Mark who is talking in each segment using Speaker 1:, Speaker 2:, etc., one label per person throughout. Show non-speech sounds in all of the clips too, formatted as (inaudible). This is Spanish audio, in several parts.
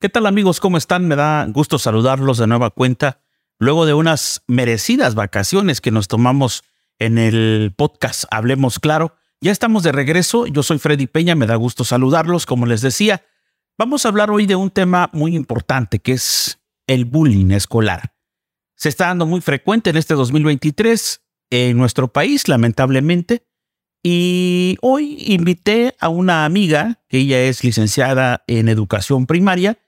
Speaker 1: ¿Qué tal amigos? ¿Cómo están? Me da gusto saludarlos de nueva cuenta luego de unas merecidas vacaciones que nos tomamos en el podcast Hablemos Claro. Ya estamos de regreso. Yo soy Freddy Peña. Me da gusto saludarlos. Como les decía, vamos a hablar hoy de un tema muy importante que es el bullying escolar. Se está dando muy frecuente en este 2023 en nuestro país, lamentablemente. Y hoy invité a una amiga, que ella es licenciada en educación primaria,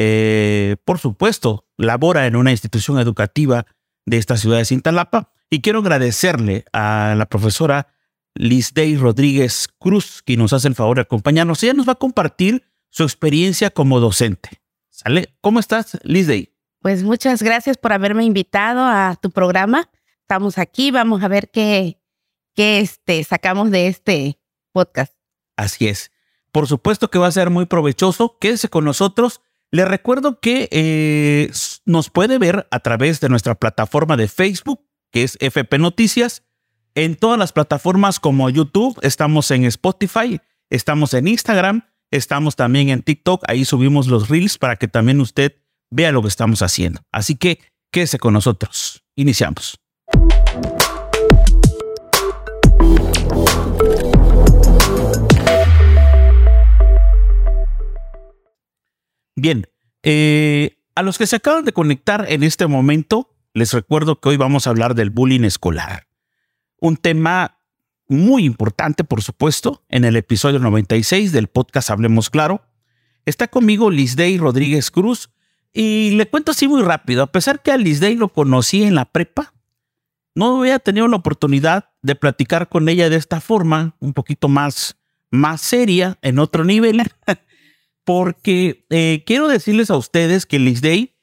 Speaker 1: eh, por supuesto, labora en una institución educativa de esta ciudad de Cintalapa. Y quiero agradecerle a la profesora Liz Day Rodríguez Cruz, que nos hace el favor de acompañarnos. Ella nos va a compartir su experiencia como docente. ¿Sale? ¿Cómo estás, Liz Day?
Speaker 2: Pues muchas gracias por haberme invitado a tu programa. Estamos aquí, vamos a ver qué, qué este, sacamos de este podcast.
Speaker 1: Así es. Por supuesto que va a ser muy provechoso. Quédese con nosotros le recuerdo que eh, nos puede ver a través de nuestra plataforma de Facebook, que es FP Noticias, en todas las plataformas como YouTube, estamos en Spotify, estamos en Instagram, estamos también en TikTok, ahí subimos los reels para que también usted vea lo que estamos haciendo. Así que quédese con nosotros. Iniciamos. Bien, eh, a los que se acaban de conectar en este momento, les recuerdo que hoy vamos a hablar del bullying escolar. Un tema muy importante, por supuesto, en el episodio 96 del podcast Hablemos Claro. Está conmigo Day Rodríguez Cruz y le cuento así muy rápido, a pesar que a Day lo conocí en la prepa, no había tenido la oportunidad de platicar con ella de esta forma, un poquito más, más seria, en otro nivel. (laughs) porque eh, quiero decirles a ustedes que Liz Day,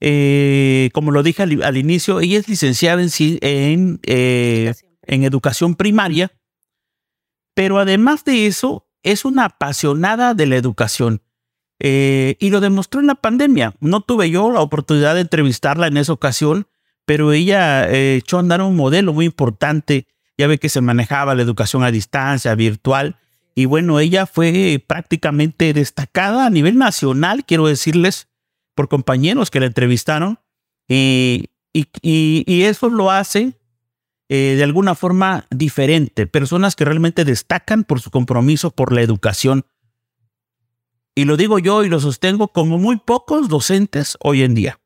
Speaker 1: eh, como lo dije al, inicio, ella es licenciada en, en, eh, en educación primaria, pero además de eso, es una apasionada de la educación. y lo demostró en la pandemia. No tuve yo la oportunidad de entrevistarla en esa ocasión, pero ella echó a andar un modelo muy importante. Ya ve que se manejaba la educación a distancia, virtual, y bueno, ella fue prácticamente destacada a nivel nacional, quiero decirles, por compañeros que la entrevistaron. y, y, eso lo hace eh, de alguna forma diferente. Personas que realmente destacan por su compromiso por la educación. Y lo digo yo y lo sostengo como muy pocos docentes hoy en día.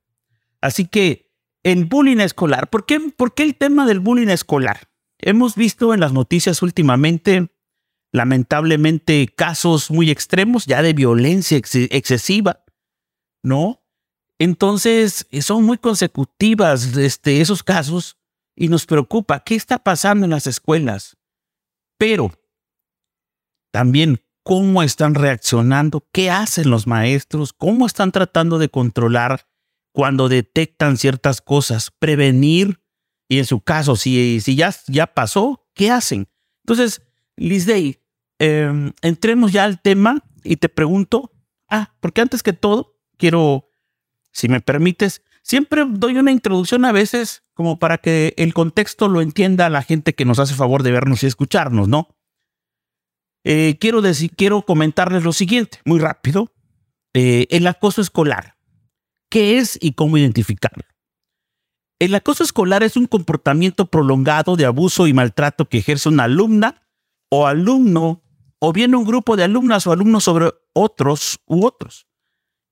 Speaker 1: Así que el bullying escolar, ¿por qué, ¿por qué el tema del bullying escolar? Hemos visto en las noticias últimamente lamentablemente casos muy extremos ya de violencia excesiva, ¿no? Entonces, son muy consecutivas este, esos casos y nos preocupa qué está pasando en las escuelas. Pero también cómo están reaccionando, qué hacen los maestros, cómo están tratando de controlar cuando detectan ciertas cosas, prevenir y en su caso, si, si ya, ya pasó, ¿qué hacen? Entonces, Liz em, entremos ya al tema y te pregunto, ah, porque antes que todo, quiero, si me permites, siempre doy una introducción a veces como para que el contexto lo entienda la gente que nos hace favor de vernos y escucharnos, ¿no? Eh, quiero decir, quiero comentarles lo siguiente, muy rápido. Eh, el acoso escolar. ¿Qué es y cómo identificarlo? El acoso escolar es un comportamiento prolongado de abuso y maltrato que ejerce una alumna o alumno, o bien un grupo de alumnas o alumnos sobre otros u otros.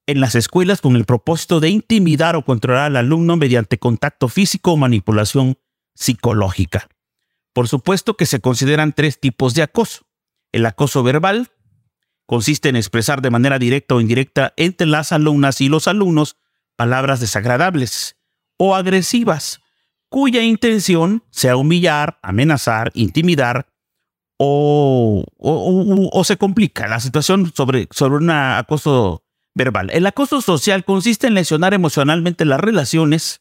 Speaker 1: En las escuelas con el propósito de intimidar o controlar al alumno mediante contacto físico o manipulación psicológica. Por supuesto que se consideran tres tipos de acoso. El acoso verbal consiste en expresar de manera directa o indirecta entre las alumnas y los alumnos palabras desagradables o agresivas, cuya intención sea humillar, amenazar, intimidar o, o, se complica la situación sobre, sobre un acoso verbal. El acoso social consiste en lesionar emocionalmente las relaciones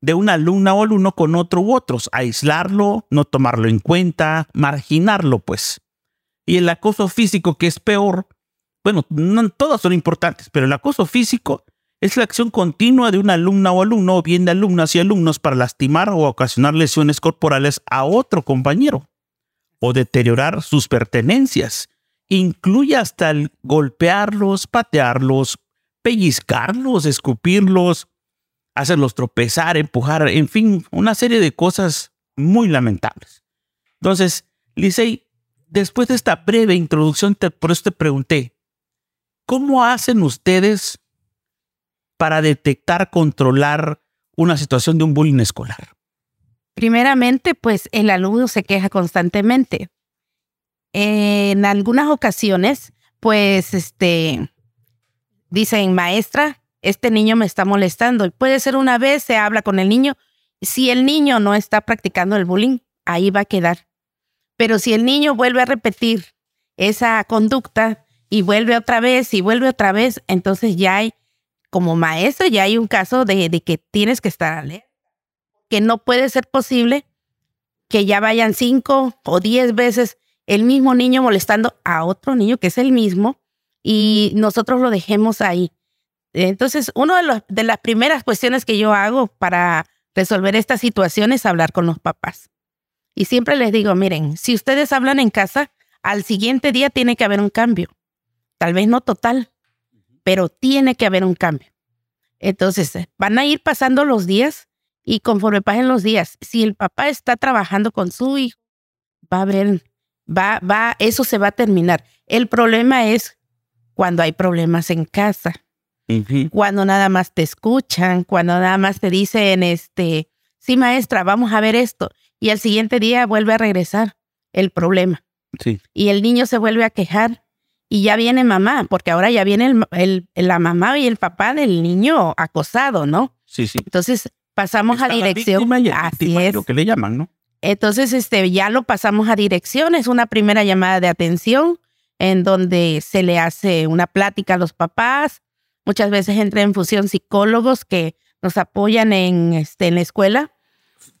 Speaker 1: de una alumna o alumno con otro u otros, aislarlo, no tomarlo en cuenta, marginarlo, pues. Y el acoso físico, que es peor, bueno, no, todas son importantes, pero el acoso físico es la acción continua de una alumna o alumno o bien de alumnas y alumnos para lastimar o ocasionar lesiones corporales a otro compañero o deteriorar sus pertenencias. Incluye hasta el golpearlos, patearlos, pellizcarlos, escupirlos, hacerlos tropezar, empujar, en fin, una serie de cosas muy lamentables. Entonces, Licey, después de esta breve introducción, por eso te pregunté, ¿cómo hacen ustedes para detectar, controlar una situación de un bullying escolar?
Speaker 2: Primeramente, pues el alumno se queja constantemente. En algunas ocasiones, pues, este, dicen, maestra, este niño me está molestando. Puede ser una vez, se habla con el niño. Si el niño no está practicando el bullying, ahí va a quedar. Pero si el niño vuelve a repetir esa conducta y vuelve otra vez y vuelve otra vez, entonces ya hay, como maestro, ya hay un caso de, que tienes que estar alerta. Que no puede ser posible que ya vayan cinco o diez veces el mismo niño molestando a otro niño que es el mismo y nosotros lo dejemos ahí. Entonces, una de, de las primeras cuestiones que yo hago para resolver esta situación es hablar con los papás. Y siempre les digo, miren, si ustedes hablan en casa, al siguiente día tiene que haber un cambio. Tal vez no total, pero tiene que haber un cambio. Entonces, van a ir pasando los días y conforme pasen los días, si el papá está trabajando con su hijo, va a haber, va, va, eso se va a terminar. El problema es cuando hay problemas en casa, cuando nada más te escuchan, cuando nada más te dicen, este, sí maestra, vamos a ver esto y al siguiente día vuelve a regresar el problema.
Speaker 1: Sí.
Speaker 2: Y el niño se vuelve a quejar y ya viene mamá, porque ahora ya viene el, la mamá y el papá del niño acosado, ¿no?
Speaker 1: Sí, sí.
Speaker 2: Entonces pasamos a dirección.
Speaker 1: Así es. Lo que le llaman, ¿no?
Speaker 2: Entonces, este, ya lo pasamos a dirección. Es una primera llamada de atención en donde se le hace una plática a los papás. Muchas veces entra en fusión psicólogos que nos apoyan en, este, en la escuela.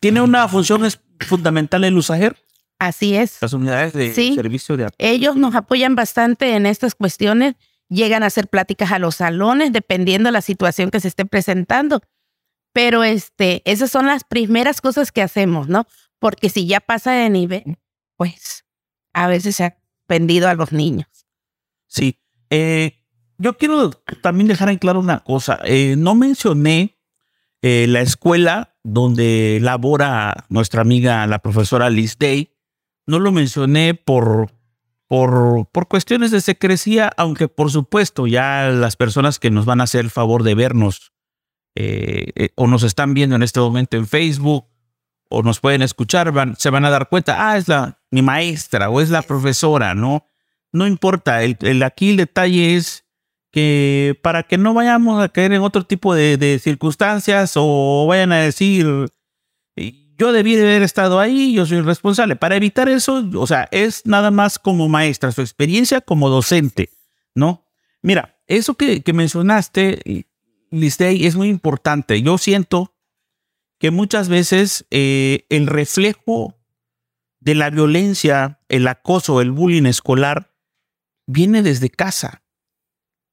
Speaker 1: ¿Tiene una función fundamental el USAGER?
Speaker 2: Así es.
Speaker 1: Las unidades de servicio de
Speaker 2: Ellos nos apoyan bastante en estas cuestiones, llegan a hacer pláticas a los salones dependiendo de la situación que se esté presentando. Pero este, esas son las primeras cosas que hacemos, ¿no? Porque si ya pasa de nivel, pues a veces se ha vendido a los niños.
Speaker 1: Sí. Eh, yo quiero también dejar en claro una cosa. Eh, no mencioné eh, la escuela donde labora nuestra amiga, la profesora Liz Day. No lo mencioné por, por, por cuestiones de secrecía, aunque por supuesto ya las personas que nos van a hacer el favor de vernos eh, eh, o nos están viendo en este momento en Facebook o nos pueden escuchar, van, se van a dar cuenta, ah, es la, mi maestra o es la profesora, ¿no? No importa, el, el aquí el detalle es que para que no vayamos a caer en otro tipo de, circunstancias o vayan a decir, yo debí de haber estado ahí, yo soy responsable. Para evitar eso, o sea, es nada más como maestra, su experiencia como docente, ¿no? Mira, eso que, que mencionaste, Listey, es muy importante. Yo siento que muchas veces eh, el reflejo de la violencia, el acoso, el bullying escolar, viene desde casa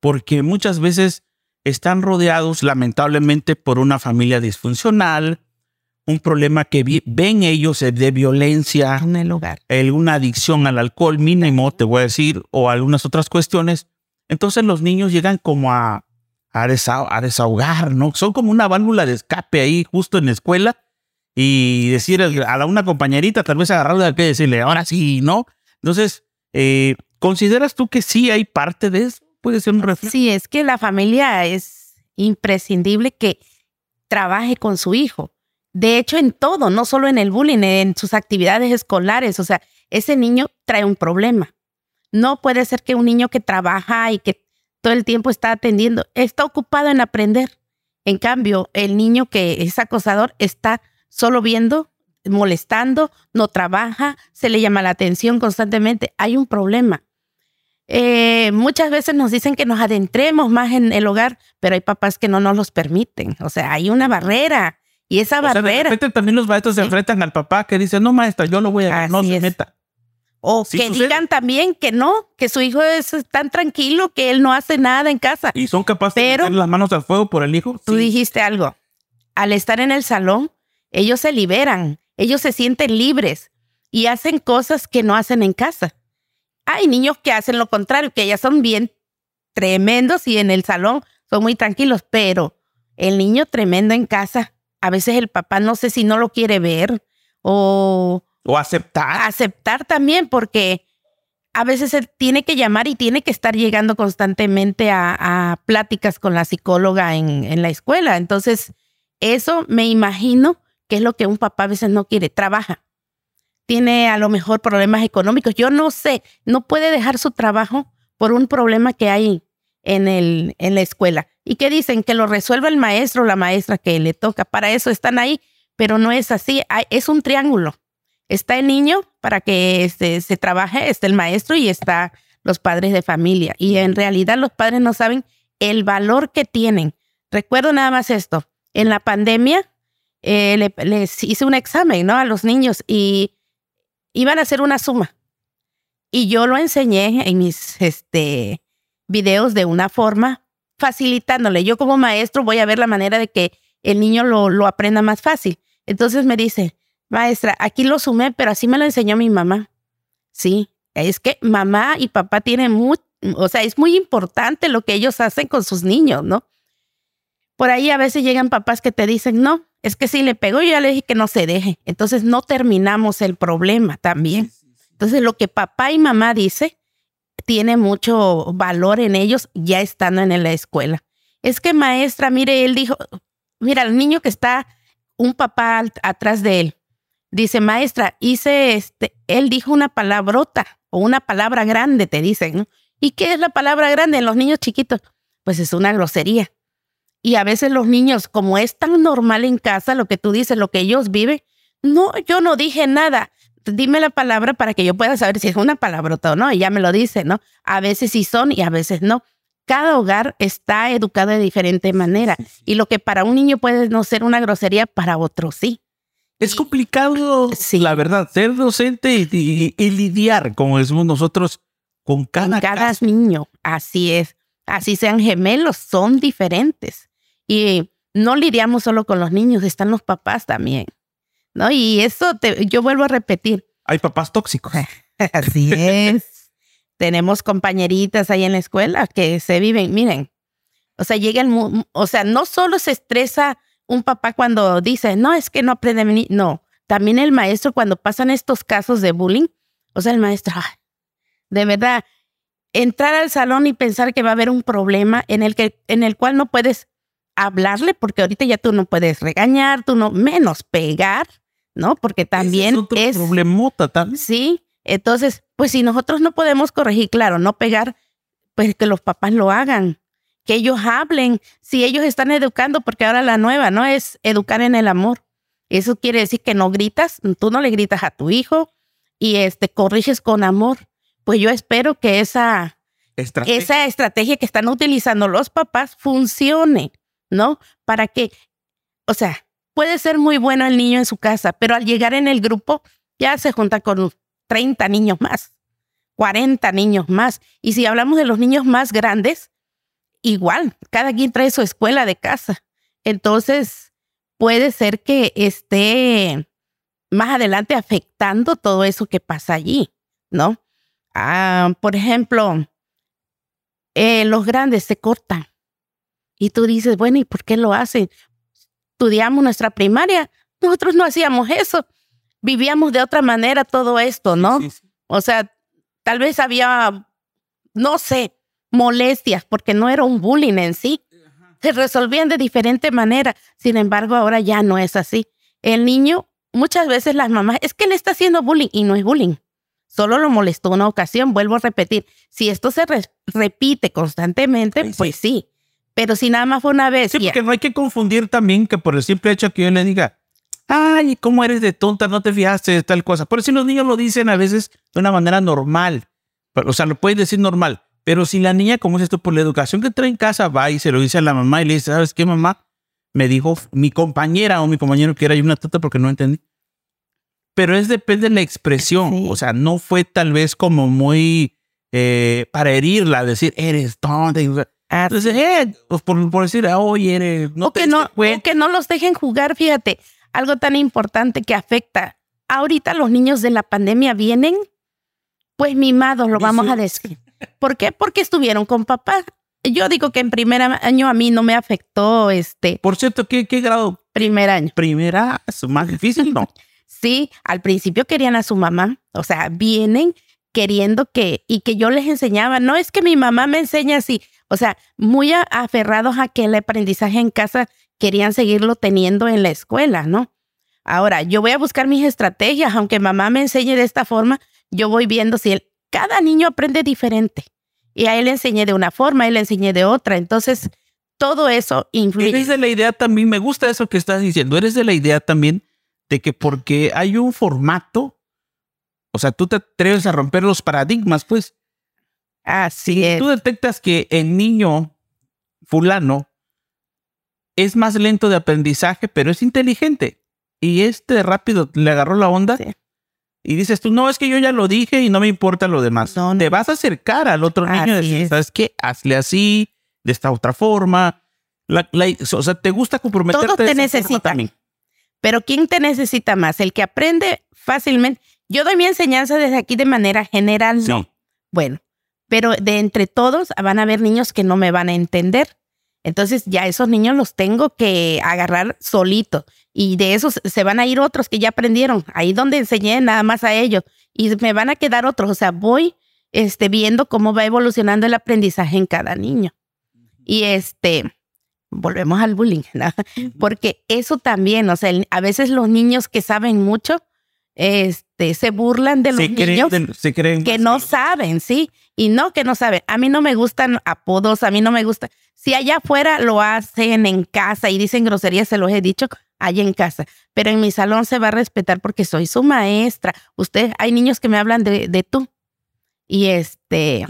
Speaker 1: porque muchas veces están rodeados lamentablemente por una familia disfuncional, un problema que ven ellos de violencia
Speaker 2: en el hogar,
Speaker 1: alguna adicción al alcohol mínimo, te voy a decir, o algunas otras cuestiones. Entonces los niños llegan como a, a, desahogar, ¿no? Son como una válvula de escape ahí justo en la escuela y decir a la, una compañerita, tal vez agarrarla que decirle, ahora sí, ¿no? Entonces, eh, ¿consideras tú que sí hay parte de eso? puede ser un reflejo.
Speaker 2: Sí, es que la familia es imprescindible que trabaje con su hijo. De hecho, en todo, no solo en el bullying, en sus actividades escolares. O sea, ese niño trae un problema. No puede ser que un niño que trabaja y que todo el tiempo está atendiendo, está ocupado en aprender. En cambio, el niño que es acosador está solo viendo, molestando, no trabaja, se le llama la atención constantemente. Hay un problema. Eh, muchas veces nos dicen que nos adentremos más en el hogar, pero hay papás que no nos los permiten. O sea, hay una barrera. Y esa barrera. de
Speaker 1: repente también los maestros se enfrentan al papá que dice, no, maestra, yo lo voy a no se meta.
Speaker 2: O que digan también que no, que su hijo es tan tranquilo que él no hace nada en casa.
Speaker 1: Y son capaces de poner las manos al fuego por el hijo.
Speaker 2: Tú dijiste algo. Al estar en el salón, ellos se liberan, ellos se sienten libres y hacen cosas que no hacen en casa. Hay niños que hacen lo contrario, que ya son bien tremendos y en el salón son muy tranquilos, pero el niño tremendo en casa, a veces el papá no sé si no lo quiere ver o...
Speaker 1: O aceptar.
Speaker 2: Aceptar también, porque a veces él tiene que llamar y tiene que estar llegando constantemente a, pláticas con la psicóloga en, en, la escuela. Entonces, eso me imagino que es lo que un papá a veces no quiere. Trabaja. Tiene a lo mejor problemas económicos. Yo no sé, no puede dejar su trabajo por un problema que hay en, el, en la escuela. ¿Y qué dicen? Que lo resuelva el maestro o la maestra que le toca. Para eso están ahí, pero no es así. Es un triángulo está el niño para que este, se trabaje, está el maestro y está los padres de familia. Y en realidad los padres no saben el valor que tienen. Recuerdo nada más esto. En la pandemia eh, les hice un examen ¿no? a los niños y iban a hacer una suma. Y yo lo enseñé en mis este, videos de una forma facilitándole. Yo como maestro voy a ver la manera de que el niño lo, lo aprenda más fácil. Entonces me dice, Maestra, aquí lo sumé, pero así me lo enseñó mi mamá. Sí, es que mamá y papá tienen muy, o sea, es muy importante lo que ellos hacen con sus niños, ¿no? Por ahí a veces llegan papás que te dicen, no, es que si le pegó, yo ya le dije que no se deje. Entonces no terminamos el problema también. Entonces lo que papá y mamá dice tiene mucho valor en ellos ya estando en la escuela. Es que maestra, mire, él dijo, mira, el niño que está un papá atrás de él, Dice, maestra, hice este, él dijo una palabrota o una palabra grande, te dicen, ¿no? ¿Y qué es la palabra grande en los niños chiquitos? Pues es una grosería. Y a veces los niños, como es tan normal en casa lo que tú dices, lo que ellos viven, no, yo no dije nada. Dime la palabra para que yo pueda saber si es una palabrota o no. Y ya me lo dice, ¿no? A veces sí son y a veces no. Cada hogar está educado de diferente manera. Y lo que para un niño puede no ser una grosería, para otro sí.
Speaker 1: Es complicado, la verdad, ser docente y, lidiar, como decimos nosotros, con cada,
Speaker 2: cada niño. Así es. Así sean gemelos, son diferentes. Y no lidiamos solo con los niños, están los papás también. ¿No? Y eso te, yo vuelvo a repetir.
Speaker 1: Hay papás tóxicos. (laughs)
Speaker 2: Así es. Tenemos compañeritas ahí en la escuela que se viven, miren, o sea, llega el, o sea, no solo se estresa un papá cuando dice, no, es que no aprende venir. No, también el maestro cuando pasan estos casos de bullying, o sea, el maestro, de verdad, entrar al salón y pensar que va a haber un problema en el, que, en el cual no puedes hablarle, porque ahorita ya tú no puedes regañar, tú no, menos pegar, ¿no? Porque también es,
Speaker 1: otro es problemota también.
Speaker 2: Sí, entonces, pues si nosotros no podemos corregir, claro, no pegar, pues que los papás lo hagan, que ellos hablen, si ellos están educando, porque ahora la nueva, ¿no? Es educar en el amor. Eso quiere decir que no gritas, tú no le gritas a tu hijo y este, corriges con amor. Pues yo espero que esa estrategia. esa estrategia que están utilizando los papás funcione, ¿no? Para que, o sea, puede ser muy bueno el niño en su casa, pero al llegar en el grupo ya se junta con 30 niños más, 40 niños más. Y si hablamos de los niños más grandes, igual, cada quien trae su escuela de casa. Entonces, puede ser que esté más adelante afectando todo eso que pasa allí, ¿no? Ah, por ejemplo, eh, los grandes se cortan. Y tú dices, bueno, ¿y por qué lo hacen? Estudiamos nuestra primaria, nosotros no hacíamos eso. Vivíamos de otra manera todo esto, ¿no? O sea, tal vez había, no sé, molestias, porque no era un bullying en sí. Se resolvían de diferente manera. Sin embargo, ahora ya no es así. El niño, muchas veces las mamás, es que le está haciendo bullying y no es bullying. Solo lo molestó una ocasión, vuelvo a repetir. Si esto se repite constantemente, pues sí. Pero si nada más fue una vez.
Speaker 1: Sí, porque no hay que confundir también que por el simple hecho que yo le diga, ay, ¿cómo eres de tonta? No te fijaste de tal cosa. Por si los niños lo dicen a veces de una manera normal. O sea, lo pueden decir normal. Pero si la niña, como es esto, por la educación que trae en casa, va y se lo dice a la mamá y le dice, ¿sabes qué, mamá? Me dijo mi compañera o mi compañero que era una tata porque no entendí. Pero es depende de la expresión. O sea, no fue tal vez como muy eh, para herirla, decir, eres tonta. Entonces, eh, pues por, decir, oye, eres.
Speaker 2: No que no, o que no los dejen jugar, fíjate. Algo tan importante que afecta. Ahorita los niños de la pandemia vienen, pues mimados, lo vamos a decir. ¿Por qué? Porque estuvieron con papá. yo digo que en primer año a mí no me afectó este.
Speaker 1: Por cierto, ¿qué, qué grado?
Speaker 2: Primer año.
Speaker 1: Primera, más difícil, ¿no? (laughs)
Speaker 2: sí, al principio querían a su mamá. O sea, vienen queriendo que, y que yo les enseñaba, no es que mi mamá me enseña así. O sea, muy aferrados a que el aprendizaje en casa querían seguirlo teniendo en la escuela, ¿no? Ahora, yo voy a buscar mis estrategias, aunque mamá me enseñe de esta forma, yo voy viendo si él, cada niño aprende diferente. Y a él le enseñé de una forma, a él le enseñé de otra. Entonces, todo eso influye.
Speaker 1: Eres de la idea también, me gusta eso que estás diciendo, eres de la idea también de que porque hay un formato, o sea, tú te atreves a romper los paradigmas, pues.
Speaker 2: Así es.
Speaker 1: Tú detectas que el niño fulano es más lento de aprendizaje, pero es inteligente. Y este rápido le agarró la onda. Y dices tú, no, es que yo ya lo dije y no me importa lo demás. Te vas a acercar al otro niño y decir, ¿sabes qué? Hazle así, de esta otra forma. o sea, te gusta comprometerte.
Speaker 2: Todos te necesitan. Pero ¿quién te necesita más? El que aprende fácilmente. Yo doy mi enseñanza desde aquí de manera general. No. Bueno, pero de entre todos van a haber niños que no me van a entender. Entonces ya esos niños los tengo que agarrar solito. Y de esos se van a ir otros que ya aprendieron, ahí donde enseñé nada más a ellos. Y me van a quedar otros, o sea, voy este, viendo cómo va evolucionando el aprendizaje en cada niño. Y este, volvemos al bullying, ¿no? porque eso también, o sea, a veces los niños que saben mucho, este, se burlan de los niños que no saben, sí, y no que no saben. A mí no me gustan apodos, a mí no me gusta. Si allá afuera lo hacen en casa y dicen groserías, se los he dicho, allá en casa. Pero en mi salón se va a respetar porque soy su maestra. Usted, hay niños que me hablan de, de tú. Y este,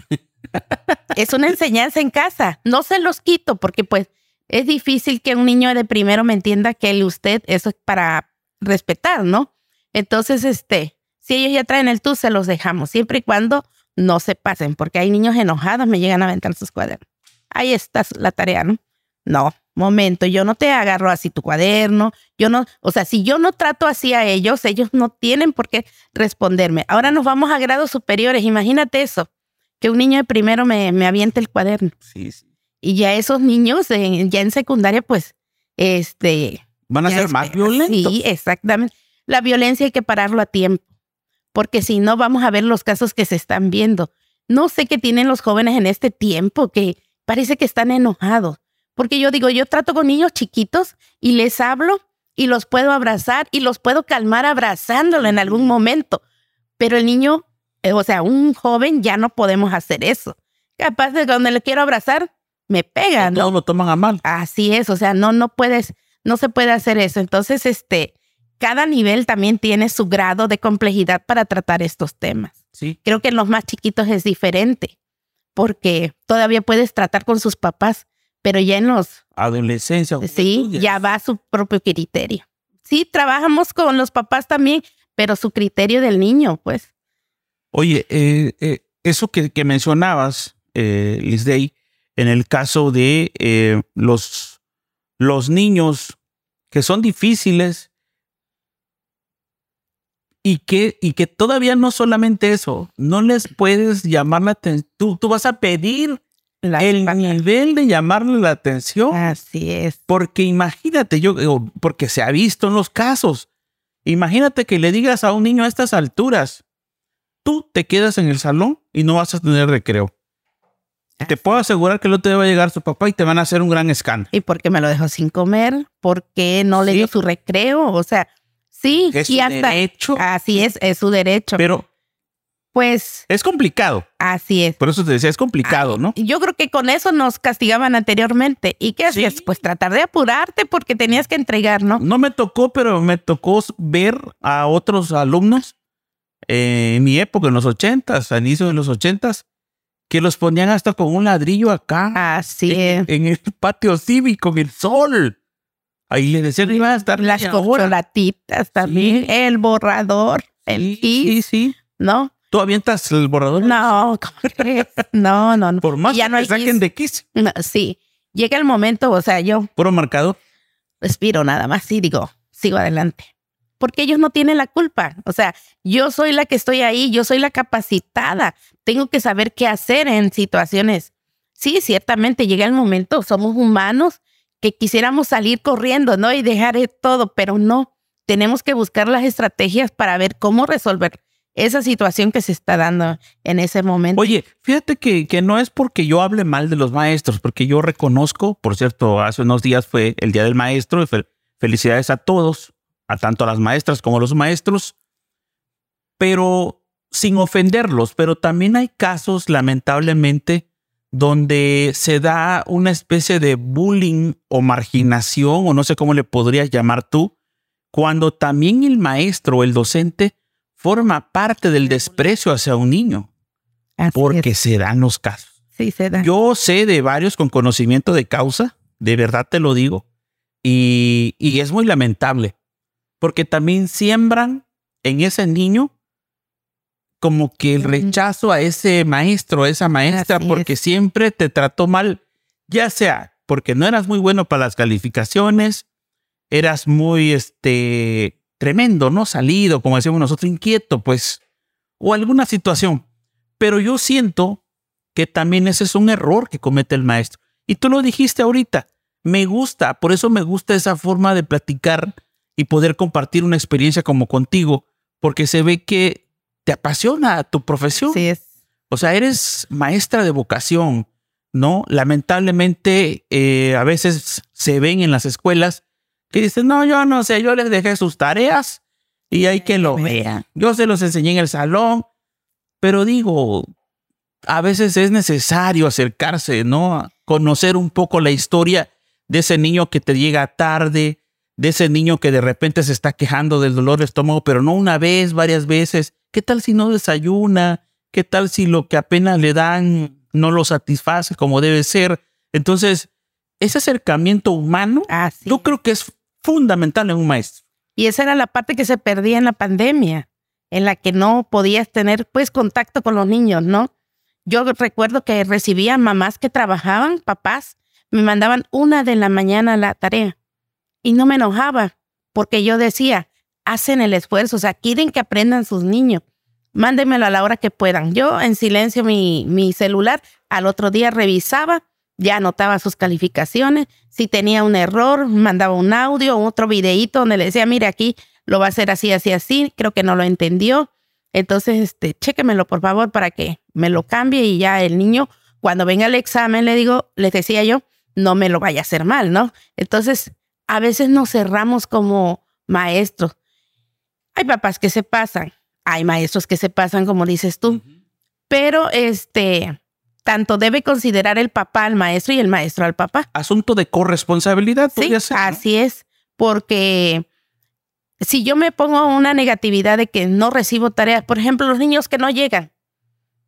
Speaker 2: (laughs) es una enseñanza en casa. No se los quito porque pues es difícil que un niño de primero me entienda que el usted, eso es para respetar, ¿no? Entonces, este, si ellos ya traen el tú, se los dejamos, siempre y cuando no se pasen, porque hay niños enojados, me llegan a aventar sus cuadernos. Ahí está la tarea, ¿no? No, momento, yo no te agarro así tu cuaderno, yo no, o sea, si yo no trato así a ellos, ellos no tienen por qué responderme. Ahora nos vamos a grados superiores, imagínate eso, que un niño de primero me, me aviente el cuaderno.
Speaker 1: Sí, sí.
Speaker 2: Y ya esos niños ya en secundaria, pues, este...
Speaker 1: Van a ser más violentos.
Speaker 2: Sí, exactamente. La violencia hay que pararlo a tiempo, porque si no vamos a ver los casos que se están viendo. No sé qué tienen los jóvenes en este tiempo, que parece que están enojados. Porque yo digo, yo trato con niños chiquitos y les hablo y los puedo abrazar y los puedo calmar abrazándolo en algún momento. Pero el niño, eh, o sea, un joven ya no podemos hacer eso. Capaz de cuando le quiero abrazar, me pegan.
Speaker 1: No, lo toman a mal.
Speaker 2: Así es, o sea, no, no puedes, no se puede hacer eso. Entonces, este, cada nivel también tiene su grado de complejidad para tratar estos temas.
Speaker 1: Sí.
Speaker 2: Creo que en los más chiquitos es diferente, porque todavía puedes tratar con sus papás, pero ya en los...
Speaker 1: Adolescencia.
Speaker 2: Sí, ya va a su propio criterio. Sí, trabajamos con los papás también, pero su criterio del niño, pues.
Speaker 1: Oye, eh, eh, eso que, que mencionabas, eh, Liz Day, en el caso de eh, los, los niños que son difíciles y que, y que todavía no solamente eso, no les puedes llamar la atención, tú, tú vas a pedir el nivel de llamarle la atención.
Speaker 2: Así es.
Speaker 1: Porque imagínate, yo, porque se ha visto en los casos, imagínate que le digas a un niño a estas alturas, tú te quedas en el salón y no vas a tener recreo. Te puedo asegurar que no te va a llegar su papá y te van a hacer un gran escándalo.
Speaker 2: ¿Y por qué me lo dejó sin comer? ¿Por qué no le dio su recreo? O sea, sí,
Speaker 1: es
Speaker 2: y
Speaker 1: su derecho.
Speaker 2: Así es, es su derecho.
Speaker 1: Pero
Speaker 2: pues
Speaker 1: es complicado.
Speaker 2: Así es.
Speaker 1: Por eso te decía, es complicado, ¿no?
Speaker 2: Yo creo que con eso nos castigaban anteriormente. ¿Y qué hacías? Pues tratar de apurarte porque tenías que entregar, ¿no?
Speaker 1: No me tocó, pero me tocó ver a otros alumnos eh, en mi época, en los ochentas, a inicio de los ochentas, que los ponían hasta con un ladrillo acá.
Speaker 2: Así
Speaker 1: en, en el patio cívico, en el sol. Ahí le decían que iba a estar
Speaker 2: las chocolatitas también, el borrador, el
Speaker 1: sí, sí,
Speaker 2: ¿no?
Speaker 1: ¿Tú avientas el borrador?
Speaker 2: No, ¿cómo (laughs) No, no, no.
Speaker 1: Por más ya no que saquen de Kiss.
Speaker 2: sí. Llega el momento, o sea, yo.
Speaker 1: Puro marcador.
Speaker 2: Respiro nada más y digo, sigo adelante porque ellos no tienen la culpa. O sea, yo soy la que estoy ahí, yo soy la capacitada. Tengo que saber qué hacer en situaciones sí, ciertamente llega el momento, somos humanos que quisiéramos salir corriendo, ¿no? Y dejar todo, pero no. Tenemos que buscar las estrategias para ver cómo resolver esa situación que se está dando en ese momento.
Speaker 1: Oye, fíjate que, que no es porque yo hable mal de los maestros, porque yo reconozco, por cierto, hace unos días fue el Día del Maestro y felicidades a todos, a tanto a las maestras como a los maestros, pero sin ofenderlos, pero también hay casos, lamentablemente, donde se da una especie de bullying o marginación, o no sé cómo le podrías llamar tú, cuando también el maestro, el docente, forma parte del desprecio hacia un niño. porque se dan los casos.
Speaker 2: Sí, se dan.
Speaker 1: Yo sé de varios con conocimiento de causa, de verdad te lo digo, y, y es muy lamentable, porque también siembran en ese niño como que el rechazo a ese maestro, a esa maestra, porque siempre te trató mal, ya sea porque no eras muy bueno para las calificaciones, eras muy, este, tremendo, ¿no? Salido, como decíamos nosotros, inquieto, pues, o alguna situación. Pero yo siento que también ese es un error que comete el maestro. Y tú lo dijiste ahorita, me gusta, por eso me gusta esa forma de platicar y poder compartir una experiencia como contigo, porque se ve que te apasiona tu profesión.
Speaker 2: Es.
Speaker 1: O sea, eres maestra de vocación, ¿no? Lamentablemente, eh, a veces se ven en las escuelas que dicen, no, yo no sé, yo les dejé sus tareas y hay que lo vean. Yo se los enseñé en el salón, pero digo, a veces es necesario acercarse, ¿no? Conocer un poco la historia de ese niño que te llega tarde, de ese niño que de repente se está quejando del dolor de estómago, pero no una vez, varias veces, ¿Qué tal si no desayuna? ¿Qué tal si lo que apenas le dan no lo satisface como debe ser? Entonces, ese acercamiento humano, yo creo que es fundamental en un maestro.
Speaker 2: Y esa era la parte que se perdía en la pandemia, en la que no podías tener pues contacto con los niños, ¿no? Yo recuerdo que recibía mamás que trabajaban, papás, me mandaban una de la mañana la tarea y no me enojaba porque yo decía, hacen el esfuerzo, o sea, quieren que aprendan sus niños. Mándenmelo a la hora que puedan. Yo en silencio mi, mi celular, al otro día revisaba, ya anotaba sus calificaciones. Si tenía un error, mandaba un audio, otro videíto donde le decía, mire, aquí lo va a hacer así, así, así. Creo que no lo entendió. Entonces, este, chéquemelo por favor para que me lo cambie y ya el niño, cuando venga el examen, le digo, les decía yo, no me lo vaya a hacer mal, ¿no? Entonces, a veces nos cerramos como maestros. Hay papás que se pasan, hay maestros que se pasan, como dices tú, pero este, tanto debe considerar el papá al maestro y el maestro al papá.
Speaker 1: Asunto de corresponsabilidad,
Speaker 2: sí, Así es, porque si yo me pongo una negatividad de que no recibo tareas, por ejemplo, los niños que no llegan,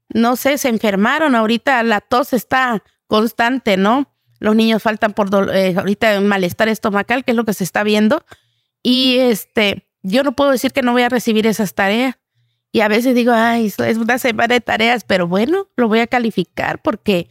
Speaker 2: no sé, se enfermaron, ahorita la tos está constante, ¿no? Los niños faltan por eh, ahorita malestar estomacal, que es lo que se está viendo, y este, yo no puedo decir que no voy a recibir esas tareas. Y a veces digo, ay, es una semana de tareas, pero bueno, lo voy a calificar porque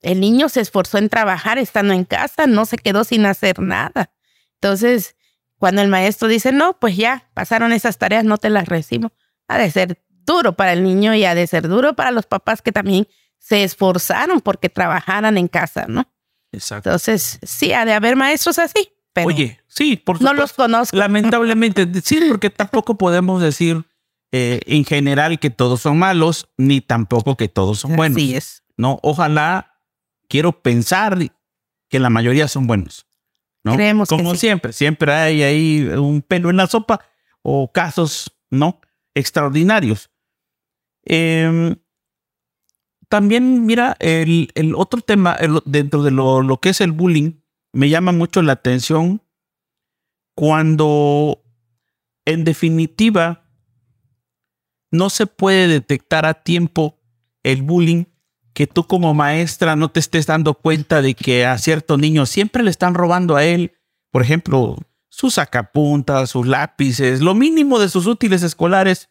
Speaker 2: el niño se esforzó en trabajar estando en casa, no se quedó sin hacer nada. Entonces, cuando el maestro dice, no, pues ya, pasaron esas tareas, no te las recibo, ha de ser duro para el niño y ha de ser duro para los papás que también se esforzaron porque trabajaran en casa, ¿no?
Speaker 1: Exacto.
Speaker 2: Entonces, sí, ha de haber maestros así.
Speaker 1: Oye, sí, por supuesto.
Speaker 2: No los conozco.
Speaker 1: Lamentablemente, sí, porque tampoco podemos decir eh, en general que todos son malos, ni tampoco que todos son buenos.
Speaker 2: Así es.
Speaker 1: No, ojalá, quiero pensar que la mayoría son buenos. ¿no?
Speaker 2: Creemos
Speaker 1: Como
Speaker 2: que
Speaker 1: siempre, siempre hay ahí un pelo en la sopa o casos, ¿no? Extraordinarios. Em, también, mira, el, el otro tema dentro de lo, lo, que es el bullying, me llama mucho la atención cuando en definitiva no se puede detectar a tiempo el bullying que tú como maestra no te estés dando cuenta de que a cierto niño siempre le están robando a él, por ejemplo, sus sacapuntas, sus lápices, lo mínimo de sus útiles escolares,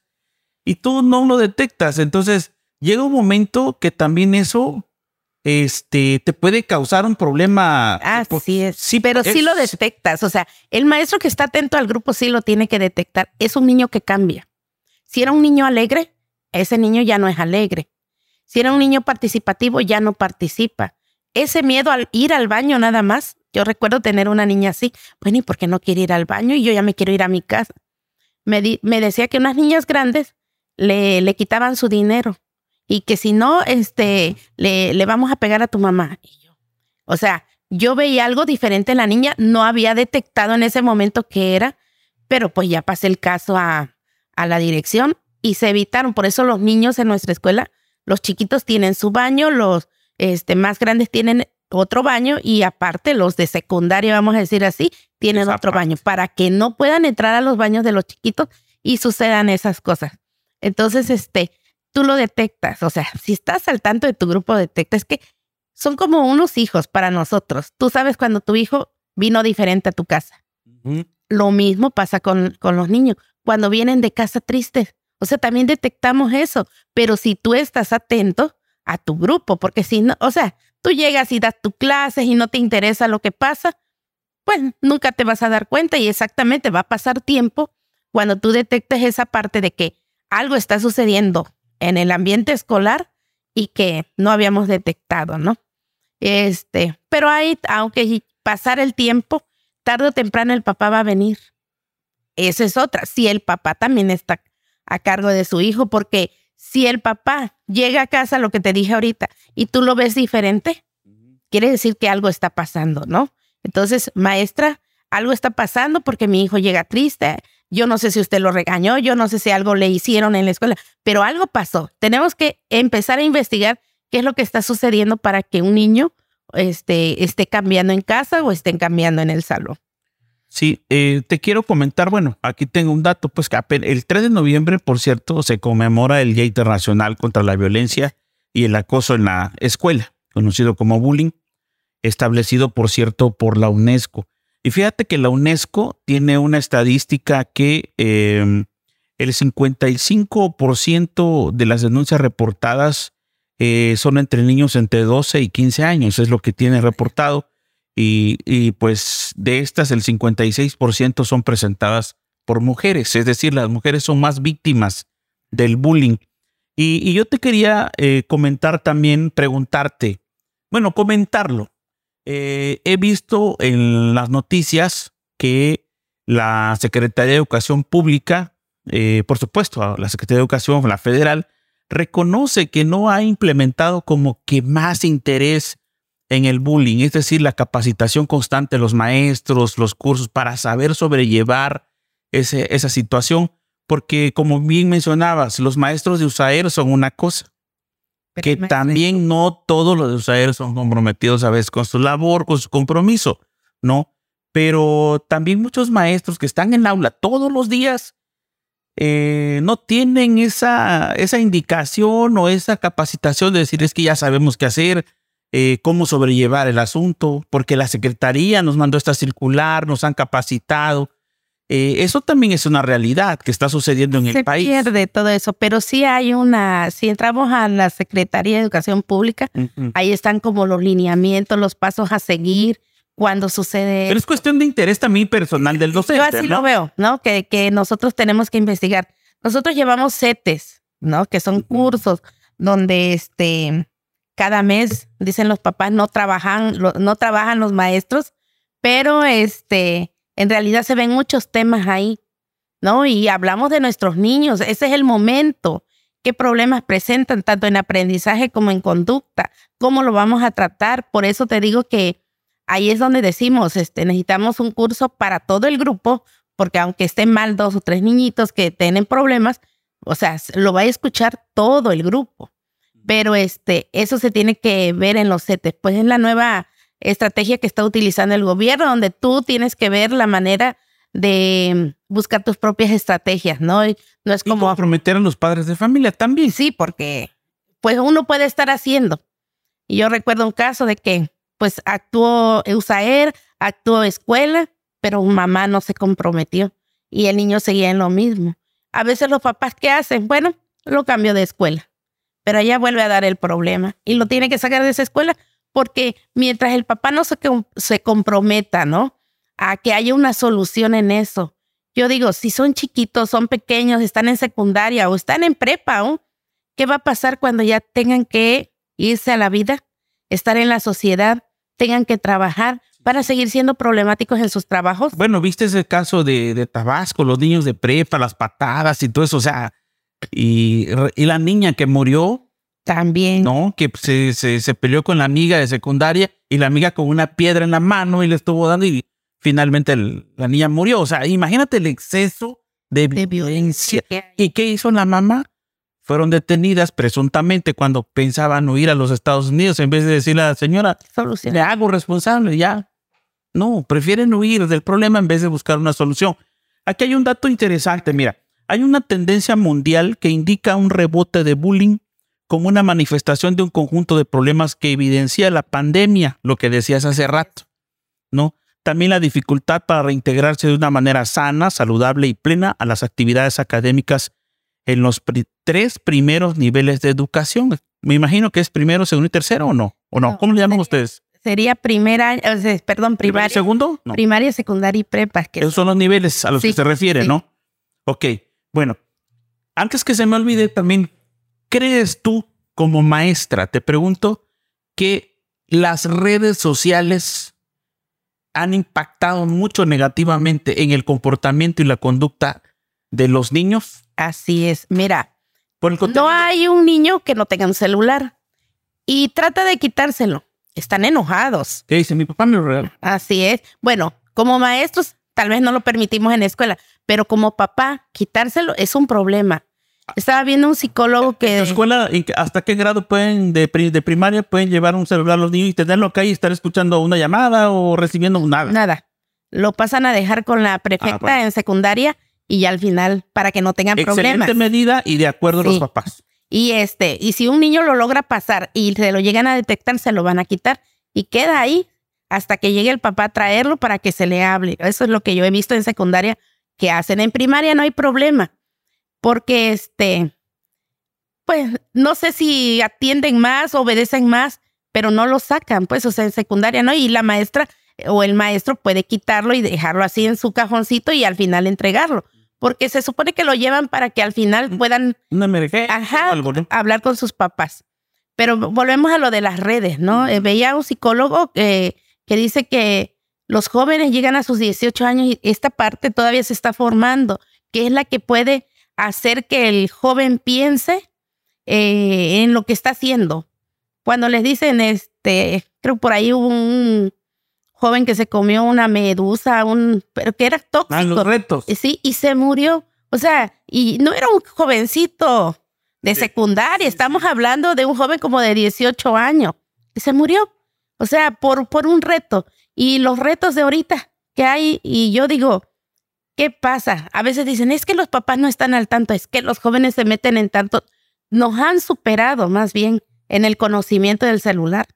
Speaker 1: y tú no lo detectas. Entonces llega un momento que también eso este, te puede causar un problema.
Speaker 2: Así es. Sí, pero sí lo detectas. O sea, el maestro que está atento al grupo sí lo tiene que detectar. Es un niño que cambia. Si era un niño alegre, ese niño ya no es alegre. Si era un niño participativo, ya no participa. ese miedo al ir al baño nada más. Yo recuerdo tener una niña así, bueno, ¿y por qué no quiere ir al baño? Y yo ya me quiero ir a mi casa. Me, me decía que unas niñas grandes le, le quitaban su dinero y que si no, este, le, le vamos a pegar a tu mamá. Y yo, o sea, yo veía algo diferente en la niña, no había detectado en ese momento qué era, pero pues ya pasé el caso a, a la dirección y se evitaron. Por eso los niños en nuestra escuela, los chiquitos tienen su baño, los este, más grandes tienen otro baño y aparte los de secundaria, vamos a decir así, tienen otro baño para que no puedan entrar a los baños de los chiquitos y sucedan esas cosas. Entonces, este, tú lo detectas, o sea, si estás al tanto de tu grupo, detectas que son como unos hijos para nosotros. Tú sabes cuando tu hijo vino diferente a tu casa. Lo mismo pasa con, con los niños, cuando vienen de casa tristes. O sea, también detectamos eso, pero si tú estás atento a tu grupo, porque si no, o sea, tú llegas y das tu clases y no te interesa lo que pasa, pues nunca te vas a dar cuenta y exactamente va a pasar tiempo cuando tú detectes esa parte de que algo está sucediendo en el ambiente escolar y que no habíamos detectado, ¿no? Este, pero ahí, aunque pasar el tiempo, tarde o temprano el papá va a venir. Esa es otra. Si el papá también está a cargo de su hijo, porque si el papá llega a casa, lo que te dije ahorita, y tú lo ves diferente, quiere decir que algo está pasando, ¿no? Entonces, maestra, algo está pasando porque mi hijo llega triste. Yo no sé si usted lo regañó, yo no sé si algo le hicieron en la escuela, pero algo pasó. Tenemos que empezar a investigar qué es lo que está sucediendo para que un niño este, esté cambiando en casa o estén cambiando en el salón.
Speaker 1: Sí, eh, te quiero comentar, bueno, aquí tengo un dato, pues que el 3 de noviembre, por cierto, se conmemora el Día Internacional contra la Violencia y el Acoso en la Escuela, conocido como bullying, establecido, por cierto, por la UNESCO. Y fíjate que la UNESCO tiene una estadística que em, el 55% de las denuncias reportadas eh, son entre niños entre 12 y 15 años, es lo que tiene reportado y, pues de estas el 56% son presentadas por mujeres, es decir, las mujeres son más víctimas del bullying. Y, yo te quería eh, comentar también, preguntarte, bueno, comentarlo. Eh, he visto en las noticias que la Secretaría de Educación Pública, eh, por supuesto, la Secretaría de Educación, la federal, reconoce que no ha implementado como que más interés en el bullying, es decir, la capacitación constante de los maestros, los cursos para saber sobrellevar esa situación, porque como bien mencionabas, los maestros de USAER son una cosa, que también no todos los de USAER son comprometidos a veces con su labor, con su compromiso, ¿no? Pero también muchos maestros que están en el aula todos los días eh, no tienen esa, esa indicación o esa capacitación de decir es que ya sabemos qué hacer, eh, cómo sobrellevar el asunto, porque la Secretaría nos mandó esta circular, nos han capacitado. Eh, eso también es una realidad que está sucediendo en el país.
Speaker 2: Se pierde todo eso, pero sí hay una, si entramos a la Secretaría de Educación Pública, ahí están como los lineamientos, los pasos a seguir cuando sucede.
Speaker 1: Pero es cuestión de interés también personal del docente.
Speaker 2: Yo así lo veo, ¿no? Que, que nosotros tenemos que investigar. Nosotros llevamos CETES, ¿no? Que son cursos donde este cada mes, dicen los papás, no trabajan, no trabajan los maestros, pero este, en realidad se ven muchos temas ahí, ¿no? Y hablamos de nuestros niños, ese es el momento. ¿Qué problemas presentan tanto en aprendizaje como en conducta? ¿Cómo lo vamos a tratar? Por eso te digo que ahí es donde decimos, este, necesitamos un curso para todo el grupo, porque aunque estén mal dos o tres niñitos que tienen problemas, o sea, lo va a escuchar todo el grupo pero este, eso se tiene que ver en los CETES. Pues es la nueva estrategia que está utilizando el gobierno, donde tú tienes que ver la manera de buscar tus propias estrategias, ¿no? no es como...
Speaker 1: comprometer a los padres de familia también.
Speaker 2: Sí, porque pues uno puede estar haciendo. Y yo recuerdo un caso de que pues actuó USAER, actuó escuela, pero mamá no se comprometió y el niño seguía en lo mismo. A veces los papás, ¿qué hacen? Bueno, lo cambio de escuela pero ella vuelve a dar el problema y lo tiene que sacar de esa escuela porque mientras el papá no se, se comprometa, ¿no? A que haya una solución en eso. Yo digo, si son chiquitos, son pequeños, están en secundaria o están en prepa, ¿qué va a pasar cuando ya tengan que irse a la vida? estar en la sociedad, tengan que trabajar para seguir siendo problemáticos en sus trabajos.
Speaker 1: Bueno, viste ese caso de, de Tabasco, los niños de prepa, las patadas y todo eso, o sea, y, y la niña que murió,
Speaker 2: También.
Speaker 1: ¿no? Que se, se, se peleó con la amiga de secundaria y la amiga con una piedra en la mano y le estuvo dando y finalmente el- la niña murió. O sea, imagínate el exceso de,
Speaker 2: de violencia.
Speaker 1: violencia. ¿Y qué hizo la mamá? Fueron detenidas presuntamente cuando pensaban huir a los Estados Unidos en vez de decirle a la señora,
Speaker 2: Solución.
Speaker 1: le hago responsable, ya. No, prefieren huir del problema en vez de buscar una solución. Aquí hay un dato interesante, mira, hay una tendencia mundial que indica un rebote de bullying como una manifestación de un conjunto de problemas que evidencia la pandemia, lo que decías hace rato, ¿no? También la dificultad para reintegrarse de una manera sana, saludable y plena a las actividades académicas en los pri- tres primeros niveles de educación. Me imagino que es primero, segundo y tercero, ¿o no? ¿O no?
Speaker 2: No,
Speaker 1: ¿Cómo le llaman
Speaker 2: sería-
Speaker 1: ustedes?
Speaker 2: Sería primera, o sea, perdón,
Speaker 1: ¿Primero y
Speaker 2: primaria,
Speaker 1: segundo? No.
Speaker 2: primaria, secundaria y prepa. Que
Speaker 1: Esos son los niveles a los que se refiere,
Speaker 2: sí.
Speaker 1: ¿no? Ok, bueno, antes que se me olvide también, ¿crees tú como maestra, te pregunto, que las redes sociales han impactado mucho negativamente en el comportamiento y la conducta de los niños?
Speaker 2: Así es. Mira,
Speaker 1: Por el
Speaker 2: no hay un niño que no tenga un celular y trata de quitárselo. Están enojados.
Speaker 1: ¿Qué dice? Mi papá me lo regaló.
Speaker 2: Así es. Bueno, como maestros, tal vez no lo permitimos en la escuela, pero como papá, quitárselo es un problema. Estaba viendo un psicólogo
Speaker 1: ¿En
Speaker 2: que
Speaker 1: tu escuela en qué- hasta qué grado pueden, de, pri- de primaria, pueden llevar un celular los niños y tenerlo acá y estar escuchando una llamada o recibiendo nada?
Speaker 2: nada, lo pasan a dejar con la prefecta
Speaker 1: Ah, bueno.
Speaker 2: en secundaria y ya al final para que no tengan
Speaker 1: Excelente
Speaker 2: problemas.
Speaker 1: medida y de acuerdo a los papás.
Speaker 2: Y este, y si un niño lo logra pasar y se lo llegan a detectar, se lo van a quitar y queda ahí hasta que llegue el papá a traerlo para que se le hable. Eso es lo que yo he visto en secundaria que hacen. En primaria no hay problema, porque este, pues no sé si atienden más, obedecen más, pero no lo sacan, pues, o sea, en secundaria no. Y la maestra o el maestro puede quitarlo y dejarlo así en su cajoncito y al final entregarlo. Porque se supone que lo llevan para que al final puedan
Speaker 1: Una
Speaker 2: Ajá.
Speaker 1: algo, ¿no?
Speaker 2: hablar con sus papás. Pero volvemos a lo de las redes, ¿no? Eh, veía un psicólogo que, que dice que los jóvenes llegan a sus 18 años y esta parte todavía se está formando, que es la que puede hacer que el joven piense eh, en lo que está haciendo. Cuando les dicen, este, creo por ahí hubo un joven que se comió una medusa, un, pero que era tóxico.
Speaker 1: Ah, los retos.
Speaker 2: Sí, y se murió. O sea, y no era un jovencito de secundaria, estamos hablando de un joven como de 18 años. Y se murió. O sea, por, por un reto. Y los retos de ahorita que hay, y yo digo, ¿qué pasa? A veces dicen, es que los papás no están al tanto, es que los jóvenes se meten en tanto. Nos han superado más bien en el conocimiento del celular.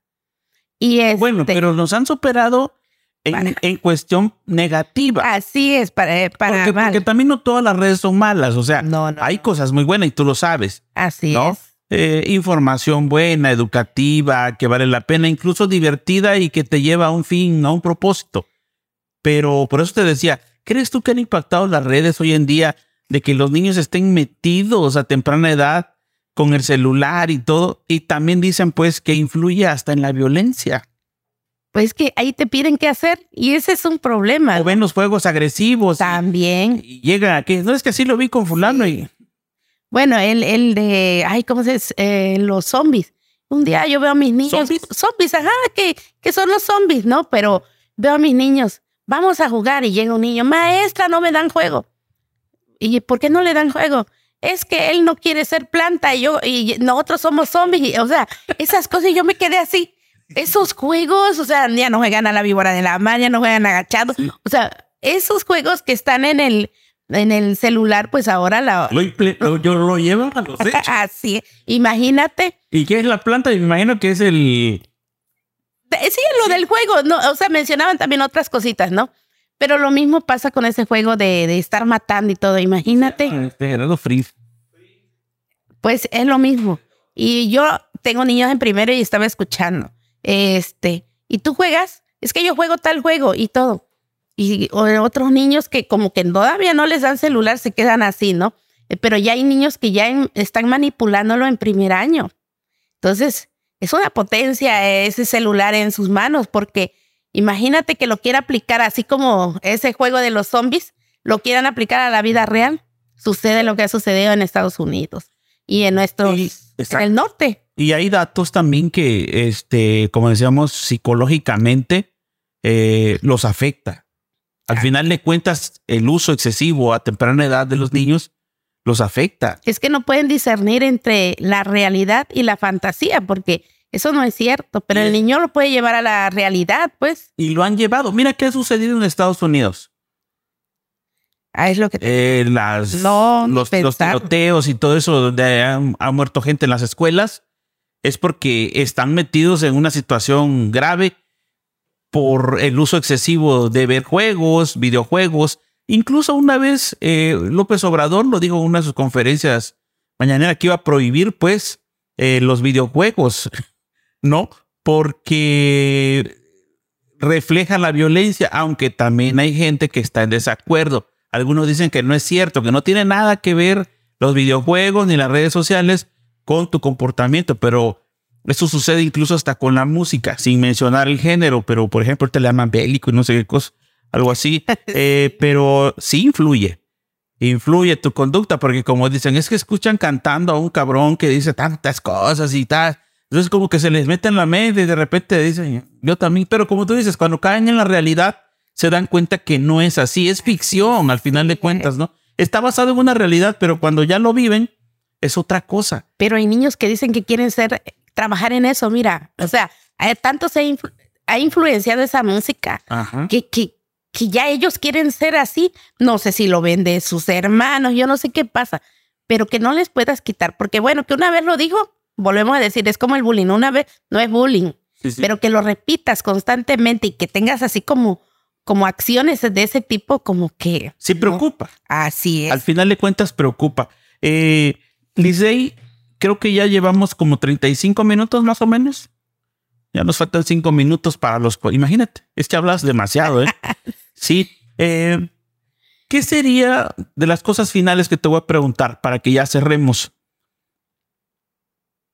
Speaker 2: Y este,
Speaker 1: Bueno, pero nos han superado en,
Speaker 2: Para-
Speaker 1: en cuestión negativa.
Speaker 2: así es, para, eh, para
Speaker 1: porque, porque también no todas las redes son malas. O sea,
Speaker 2: no, no,
Speaker 1: hay
Speaker 2: no.
Speaker 1: cosas muy buenas y tú lo sabes.
Speaker 2: Así es.
Speaker 1: Eh, información buena, educativa, que vale la pena, incluso divertida y que te lleva a un fin, a un propósito. Pero por eso te decía, ¿crees tú que han impactado las redes hoy en día de que los niños estén metidos a temprana edad con el celular y todo? Y también dicen pues que influye hasta en la violencia.
Speaker 2: Pues que ahí te piden qué hacer y ese es un problema.
Speaker 1: O ven los juegos agresivos y-
Speaker 2: También.
Speaker 1: y llega a que no es que así lo vi con fulano y
Speaker 2: Bueno, el, el de, ay, ¿cómo se dice? Eh, los zombies. Un día yo veo a mis niños.
Speaker 1: ¿Zombies?
Speaker 2: Zombies, ajá, que, que son los zombies, ¿no? Pero veo a mis niños, vamos a jugar y llega un niño, maestra, no me dan juego. ¿Y por qué no le dan juego? Es que él no quiere ser planta y yo, y nosotros somos zombies. y, o sea, esas cosas y yo me quedé así. Esos juegos, o sea, ya no juegan a la víbora de la mar, ya no juegan agachados. O sea, esos juegos que están en el, en el celular, pues ahora la,
Speaker 1: lo, lo- yo lo llevan a los (laughs) hechos.
Speaker 2: Así, imagínate.
Speaker 1: ¿Y qué es la planta? Me imagino que es el...
Speaker 2: Sí, lo del juego, no, o sea, mencionaban también otras cositas, ¿no? Pero lo mismo pasa con ese juego de, de estar matando y todo, imagínate.
Speaker 1: Este, Gerardo Frizz.
Speaker 2: Pues es lo mismo. Y yo tengo niños en primero y estaba escuchando. Este, y tú juegas, es que yo juego tal juego y todo. Y o otros niños que como que todavía no les dan celular se quedan así, ¿no? Eh, Pero ya hay niños que ya en- están manipulándolo en primer año. Entonces, es una potencia ese celular en sus manos, porque imagínate que lo quiera aplicar así como ese juego de los zombies, lo quieran aplicar a la vida real. Sucede lo que ha sucedido en Estados Unidos y en nuestro, en el norte.
Speaker 1: Y hay datos también que, este, como decíamos, psicológicamente eh, los afecta. Al final de cuentas, el uso excesivo a temprana edad de los niños los afecta.
Speaker 2: Es que no pueden discernir entre la realidad y la fantasía, porque eso no es cierto, pero el niño lo puede llevar a la realidad, pues.
Speaker 1: Y lo han llevado. Mira qué ha sucedido en Estados Unidos.
Speaker 2: Ah, es lo que...
Speaker 1: Eh, las, los, tiroteos y todo eso, donde ha muerto gente en las escuelas, es porque están metidos en una situación grave por el uso excesivo de ver juegos, videojuegos. Incluso una vez eh, López Obrador lo dijo en una de sus conferencias mañana que iba a prohibir pues eh, los videojuegos, (laughs) ¿no? Porque refleja la violencia, aunque también hay gente que está en desacuerdo. Algunos dicen que no es cierto, que no tiene nada que ver los videojuegos ni las redes sociales con tu comportamiento, pero eso sucede incluso hasta con la música, sin mencionar el género, pero por ejemplo te le llaman bélico y no sé qué cosa, algo así, eh, (laughs) pero sí influye, influye tu conducta, porque como dicen, es que escuchan cantando a un cabrón que dice tantas cosas y tal, entonces como que se les mete en la mente y de repente dicen, yo también, pero como tú dices, cuando caen en la realidad, se dan cuenta que no es así, es ficción al final de cuentas, ¿no? Está basado en una realidad, pero cuando ya lo viven, es otra cosa.
Speaker 2: Pero hay niños que dicen que quieren ser trabajar en eso, mira, o sea, tanto se ha influenciado esa música que, que, que ya ellos quieren ser así. No sé si lo ven de sus hermanos, yo no sé qué pasa, pero que no les puedas quitar, porque bueno, que una vez lo dijo, volvemos a decir, es como el bullying, una vez no es bullying, pero que lo repitas constantemente y que tengas así como como acciones de ese tipo, como que...
Speaker 1: Sí, preocupa.
Speaker 2: Así es.
Speaker 1: Al final de cuentas, preocupa. Eh, Lisey, creo que ya llevamos como 35 minutos más o menos. Ya nos faltan 5 minutos para los... Imagínate, es que hablas demasiado, ¿eh? Sí. Eh, ¿Qué sería de las cosas finales que te voy a preguntar para que ya cerremos?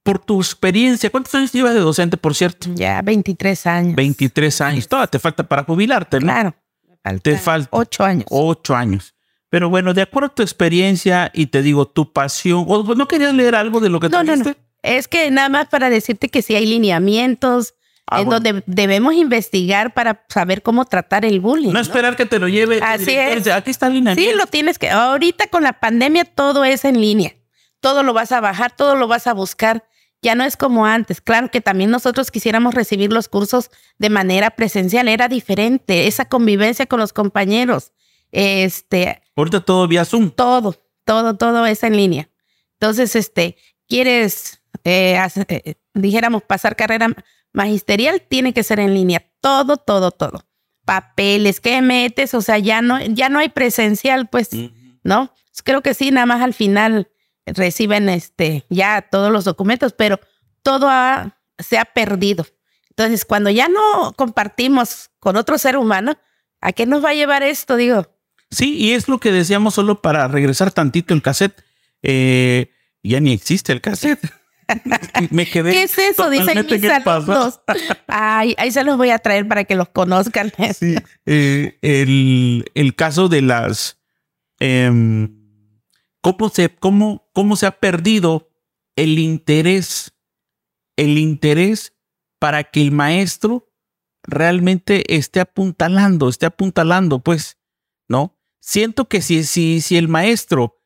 Speaker 1: Por tu experiencia, ¿cuántos años llevas de docente, por cierto?
Speaker 2: Ya 23 años.
Speaker 1: 23 años. Todavía te falta para jubilarte, ¿no?
Speaker 2: Claro.
Speaker 1: Te falta.
Speaker 2: 8 años.
Speaker 1: 8 años. Pero bueno, de acuerdo a tu experiencia y te digo tu pasión, ¿o no querías leer algo de lo que
Speaker 2: no, no, no. Es que nada más para decirte que si hay lineamientos ah, en donde debemos investigar para saber cómo tratar el bullying.
Speaker 1: No, esperar que te lo lleve.
Speaker 2: Así es.
Speaker 1: Aquí está lineamiento.
Speaker 2: Sí, lo tienes que. Ahorita con la pandemia todo es en línea. Todo lo vas a bajar, todo lo vas a buscar. Ya no es como antes. Claro que también nosotros quisiéramos recibir los cursos de manera presencial. Era diferente. Esa convivencia con los compañeros. Este,
Speaker 1: Ahorita todo vía Zoom.
Speaker 2: Todo, todo, todo es en línea. Entonces, este, quieres, eh, eh, dijéramos, pasar carrera magisterial, tiene que ser en línea. Todo, todo, todo. Papeles que metes, o sea, ya no, ya no hay presencial, pues, ¿no? Creo que sí, nada más al final reciben este, ya todos los documentos, pero todo se ha perdido. Entonces, cuando ya no compartimos con otro ser humano, ¿a qué nos va a llevar esto? Digo,
Speaker 1: Sí, y es lo que decíamos solo para regresar tantito el cassette. Eh, ya ni existe el cassette. (laughs) Me quedé.
Speaker 2: ¿Qué es eso? Dicen mis alumnos. Ay, ahí se los voy a traer para que los conozcan. (laughs)
Speaker 1: Sí, eh, el, el, caso de las. Em, ¿cómo, se, cómo, ¿Cómo se ha perdido el interés? El interés para que el maestro realmente esté apuntalando, esté apuntalando, pues, ¿no? siento que si, si, si el maestro,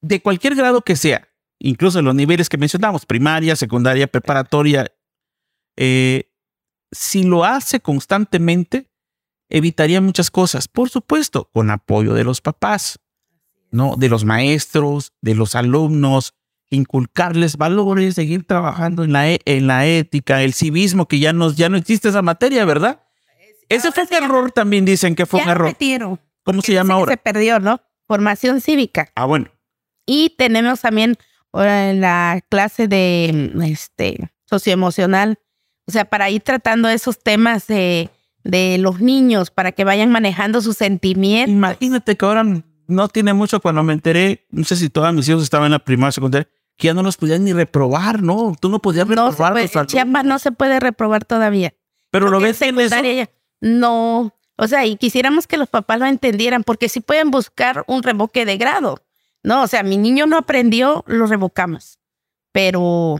Speaker 1: de cualquier grado que sea, incluso en los niveles que mencionamos, primaria, secundaria, preparatoria, eh, si lo hace constantemente, evitaría muchas cosas. Por supuesto, con apoyo de los papás, ¿no? De los maestros, de los alumnos, inculcarles valores, seguir trabajando en la, e, en la ética, el civismo, que ya, nos, ya no existe esa materia, ¿verdad? Ese fue un error también, dicen que fue un error. ¿Cómo se llama ahora?
Speaker 2: Se perdió, ¿no? Formación cívica.
Speaker 1: Ah, bueno.
Speaker 2: Y tenemos también ahora la clase de este, socioemocional, o sea, para ir tratando esos temas de, de los niños, para que vayan manejando sus sentimientos.
Speaker 1: Imagínate que ahora no tiene mucho cuando me enteré, no sé si todos mis hijos estaban en la primaria secundaria, que ya no los podían ni reprobar, ¿no? Tú no podías reprobar.
Speaker 2: No,
Speaker 1: alumnos.
Speaker 2: Chiapas no se puede reprobar todavía.
Speaker 1: Pero lo ves
Speaker 2: en
Speaker 1: en eso.
Speaker 2: ya- No, o sea, y quisiéramos que los papás lo entendieran, porque si pueden buscar un revoque de grado. No, o sea, mi niño no aprendió, lo revocamos. Pero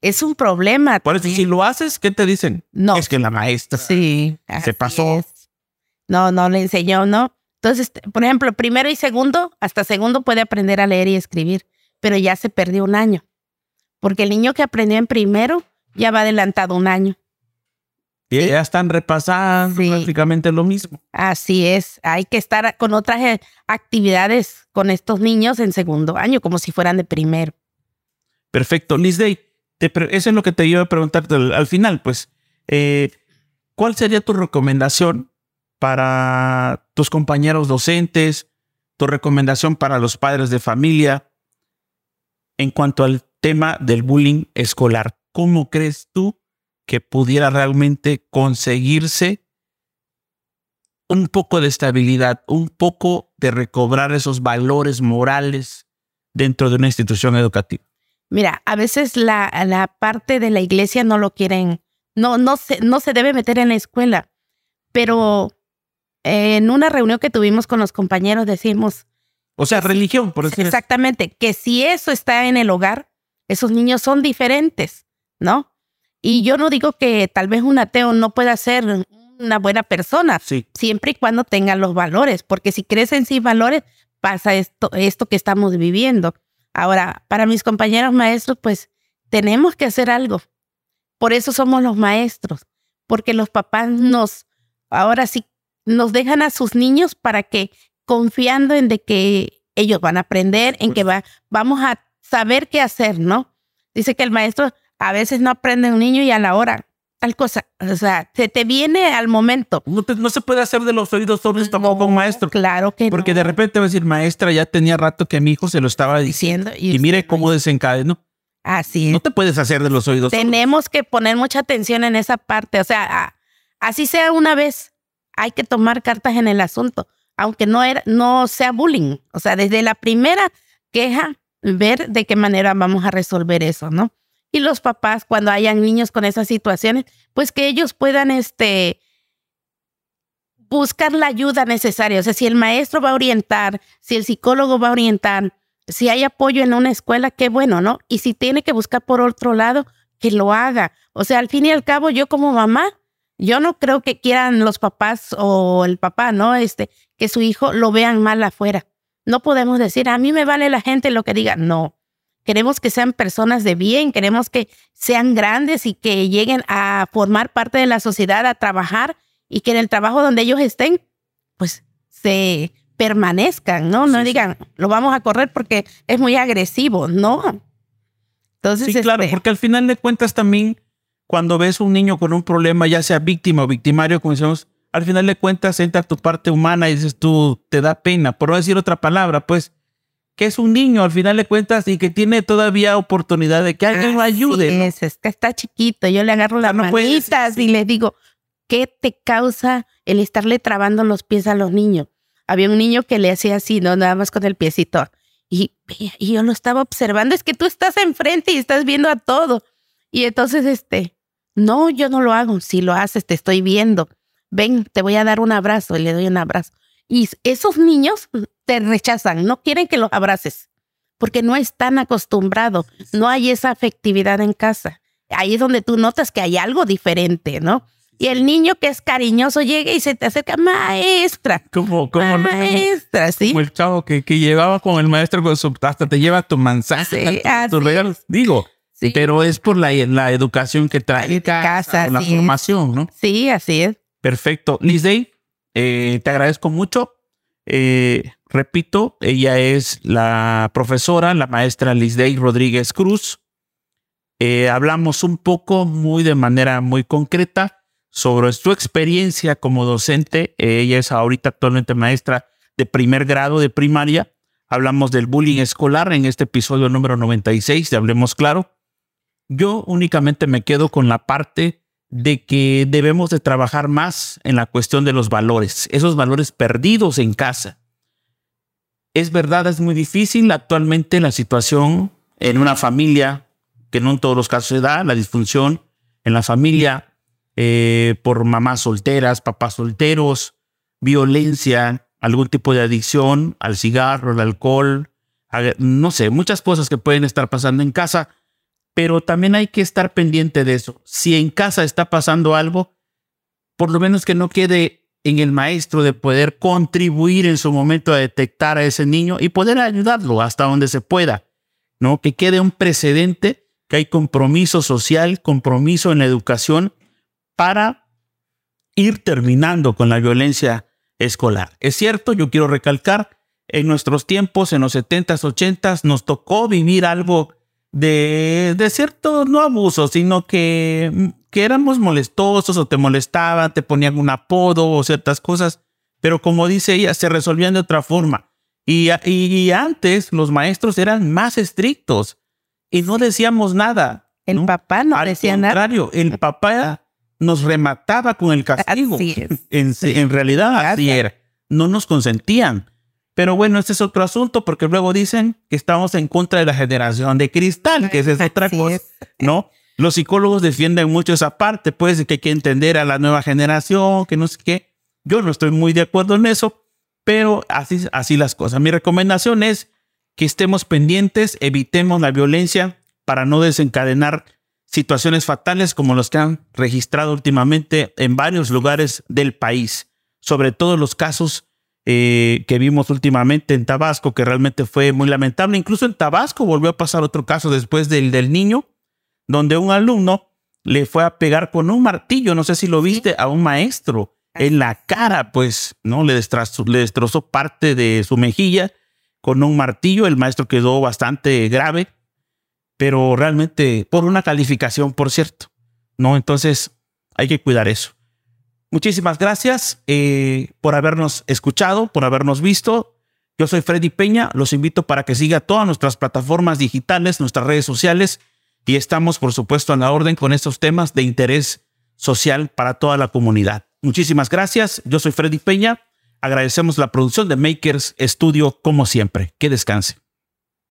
Speaker 2: es un problema.
Speaker 1: Por eso, si lo haces, ¿qué te dicen?
Speaker 2: no,
Speaker 1: Es que la maestra.
Speaker 2: sí, así
Speaker 1: pasó.
Speaker 2: es. No, no le enseñó, ¿no? Entonces, por ejemplo, primero y segundo, hasta segundo puede aprender a leer y escribir, pero ya se perdió un año. Porque el niño que aprendió en primero ya va adelantado un año.
Speaker 1: Ya están repasando
Speaker 2: Sí.
Speaker 1: prácticamente lo mismo.
Speaker 2: Así es, hay que estar con otras eh, actividades con estos niños en segundo año, como si fueran de primero.
Speaker 1: Perfecto. Liz Day, te eso es lo que te iba a preguntarte al, al final, pues. eh, ¿Cuál sería tu recomendación para tus compañeros docentes, tu recomendación para los padres de familia en cuanto al tema del bullying escolar? ¿Cómo crees tú que pudiera realmente conseguirse un poco de estabilidad, un poco de recobrar esos valores morales dentro de una institución educativa?
Speaker 2: Mira, a veces la, la parte de la iglesia no lo quieren, no, no, se, no se debe meter en la escuela, pero en una reunión que tuvimos con los compañeros decimos,
Speaker 1: O sea, religión, por decir eso.
Speaker 2: Exactamente, que si eso está en el hogar, esos niños son diferentes, ¿no? Y yo no digo que tal vez un ateo no pueda ser una buena persona,
Speaker 1: Sí,
Speaker 2: siempre y cuando tengan los valores, porque si crecen sin valores, pasa esto, esto que estamos viviendo. Ahora, para mis compañeros maestros, pues tenemos que hacer algo. Por eso somos los maestros, porque los papás nos, ahora sí, nos dejan a sus niños para que, confiando en de que ellos van a aprender, en que va, vamos a saber qué hacer, ¿no? Dice que el maestro a veces no aprende un niño y a la hora, tal cosa, o sea, se te viene al momento.
Speaker 1: no, te- no se puede hacer de los oídos sordos tampoco con maestro.
Speaker 2: Claro que
Speaker 1: Porque
Speaker 2: no.
Speaker 1: de repente va a decir, maestra, ya tenía rato que mi hijo se lo estaba diciendo.
Speaker 2: diciendo.
Speaker 1: Y mire
Speaker 2: no
Speaker 1: cómo desencadenó.
Speaker 2: Así es.
Speaker 1: No te puedes hacer de los oídos sordos.
Speaker 2: Tenemos que poner mucha atención en esa parte. O sea, así sea una vez, hay que tomar cartas en el asunto, aunque no, era, no sea bullying. O sea, desde la primera queja, ver de qué manera vamos a resolver eso, ¿no? Y los papás, cuando hayan niños con esas situaciones, pues que ellos puedan, este, buscar la ayuda necesaria. O sea, si el maestro va a orientar, si el psicólogo va a orientar, si hay apoyo en una escuela, qué bueno, ¿no? Y si tiene que buscar por otro lado, que lo haga. O sea, al fin y al cabo, yo como mamá, yo no creo que quieran los papás o el papá, ¿no? Este, que su hijo lo vean mal afuera. No podemos decir, a mí me vale la gente lo que diga. No. Queremos que sean personas de bien, queremos que sean grandes y que lleguen a formar parte de la sociedad, a trabajar y que en el trabajo donde ellos estén, pues se permanezcan, ¿no? No
Speaker 1: Sí,
Speaker 2: digan, lo vamos a correr porque es muy agresivo, no. Entonces,
Speaker 1: Sí, claro,
Speaker 2: este,
Speaker 1: porque al final de cuentas también, cuando ves un niño con un problema, ya sea víctima o victimario, como decimos, al final de cuentas entra tu parte humana y dices tú, te da pena, por no decir otra palabra, pues, que es un niño al final de cuentas y que tiene todavía oportunidad de que alguien lo ayude. ¿no?
Speaker 2: Es, es que está chiquito. Yo le agarro las
Speaker 1: no
Speaker 2: manitas y les digo, ¿qué te causa el estarle trabando los pies a los niños? Había un niño que le hacía así, no nada más con el piecito. Y, y yo lo estaba observando. Es que tú estás enfrente y estás viendo a todo. Y entonces, este, no, yo no lo hago. Si lo haces, te estoy viendo. Ven, te voy a dar un abrazo. Y le doy un abrazo. Y esos niños te rechazan, no quieren que los abraces, porque no están acostumbrados, no hay esa afectividad en casa. Ahí es donde tú notas que hay algo diferente, ¿no? Y el niño que es cariñoso llega y se te acerca, maestra,
Speaker 1: Como, como,
Speaker 2: maestra, ¿sí?
Speaker 1: como el chavo que, que llevaba con el maestro con su hasta te lleva tu manzana,
Speaker 2: Sí, (laughs)
Speaker 1: tus regalos. Digo,
Speaker 2: Sí.
Speaker 1: pero es por la, la educación que trae
Speaker 2: Casa,
Speaker 1: la
Speaker 2: así es.
Speaker 1: formación, ¿no?
Speaker 2: Sí, así es.
Speaker 1: Perfecto. Liz Day, eh, te agradezco mucho. Eh, repito, ella es la profesora, la maestra Liz Day Rodríguez Cruz. Eh, hablamos un poco, muy de manera muy concreta, sobre su experiencia como docente. Eh, ella es ahorita actualmente maestra de primer grado de primaria. Hablamos del bullying escolar en este episodio número 96 de Hablemos Claro. Yo únicamente me quedo con la parte de que debemos de trabajar más en la cuestión de los valores, esos valores perdidos en casa. Es verdad, es muy difícil actualmente la situación en una familia, que no en todos los casos se da, la disfunción en la familia eh, por mamás solteras, papás solteros, violencia, algún tipo de adicción al cigarro, al alcohol, no sé, muchas cosas que pueden estar pasando en casa, pero también hay que estar pendiente de eso. Si en casa está pasando algo, por lo menos que no quede en el maestro de poder contribuir en su momento a detectar a ese niño y poder ayudarlo hasta donde se pueda, ¿no? Que quede un precedente, que hay compromiso social, compromiso en la educación para ir terminando con la violencia escolar. Es cierto, yo quiero recalcar, en nuestros tiempos, en los 70s, 80s, nos tocó vivir algo de, de cierto, no abuso, sino que, que éramos molestosos o te molestaban, te ponían un apodo o ciertas cosas, pero como dice ella, se resolvían de otra forma. Y, y, antes los maestros eran más estrictos y no decíamos nada.
Speaker 2: El papá no decía nada.
Speaker 1: Al contrario, el papá nos remataba con el castigo. En, en, realidad así era. No nos consentían. Pero bueno, este es otro asunto porque luego dicen que estamos en contra de la generación de cristal, que es otra cosa, ¿no? Los psicólogos defienden mucho esa parte, pues, que hay que entender a la nueva generación, que no sé qué. Yo no estoy muy de acuerdo en eso, pero así, así las cosas. Mi recomendación es que estemos pendientes, evitemos la violencia para no desencadenar situaciones fatales como los que han registrado últimamente en varios lugares del país, sobre todo los casos eh, que vimos últimamente en Tabasco, que realmente fue muy lamentable. Incluso en Tabasco volvió a pasar otro caso después del, del niño, donde un alumno le fue a pegar con un martillo, no sé si lo viste, a un maestro en la cara, pues, ¿no? Le destrozó, le destrozó parte de su mejilla con un martillo, el maestro quedó bastante grave pero realmente por una calificación, por cierto. ¿no? Entonces hay que cuidar eso. Muchísimas gracias eh, por habernos escuchado, por habernos visto. Yo soy Freddy Peña, los invito para que siga todas nuestras plataformas digitales, nuestras redes sociales y estamos, por supuesto, a la orden con estos temas de interés social para toda la comunidad. Muchísimas gracias, yo soy Freddy Peña, agradecemos la producción de Makers Studio como siempre. Que descanse.